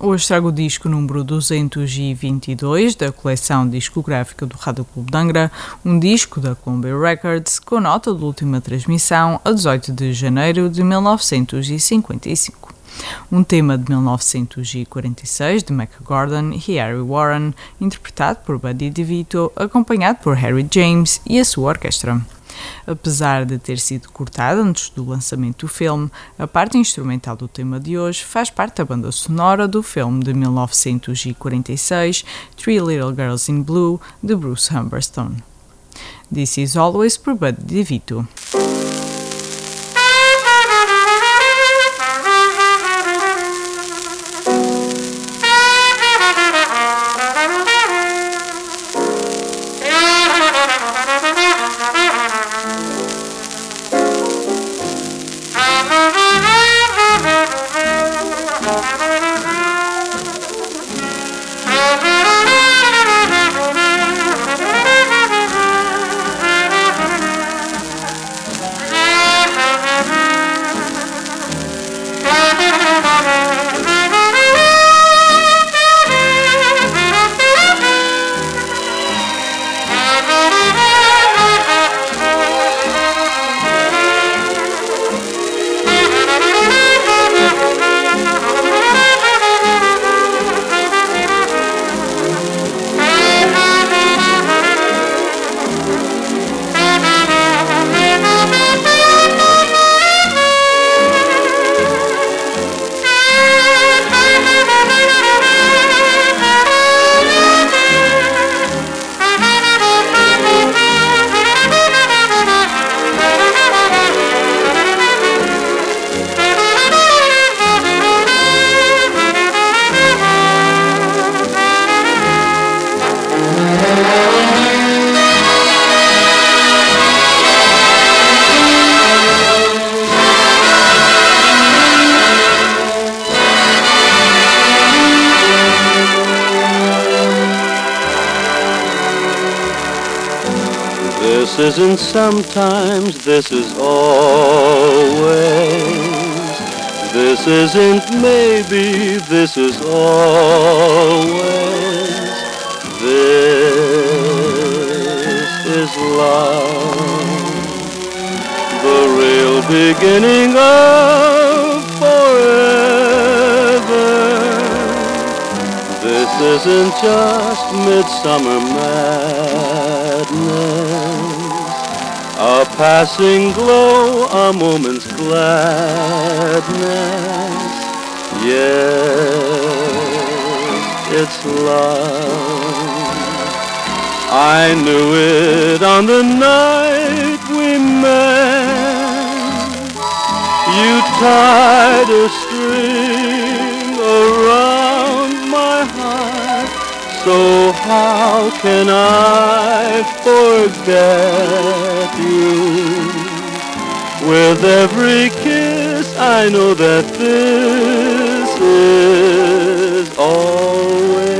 hoje trago o disco número 222 da coleção discográfica do Rádio Clube de Angra, um disco da Columbia Records com nota de última transmissão a 18 de janeiro de 1955. Um tema de 1946 de Mac Gordon e Harry Warren, interpretado por Buddy DeVito, acompanhado por Harry James e a sua orquestra. Apesar de ter sido cortada antes do lançamento do filme, a parte instrumental do tema de hoje faz parte da banda sonora do filme de 1946 Three Little Girls in Blue de Bruce Humberstone. This is always por Bud DeVito. This isn't sometimes, this is always. This isn't maybe, this is always. This is love. The real beginning of This isn't just midsummer madness. A passing glow, a moment's gladness. Yes, it's love. I knew it on the night we met. You tied a So how can I forget you? With every kiss, I know that this is always.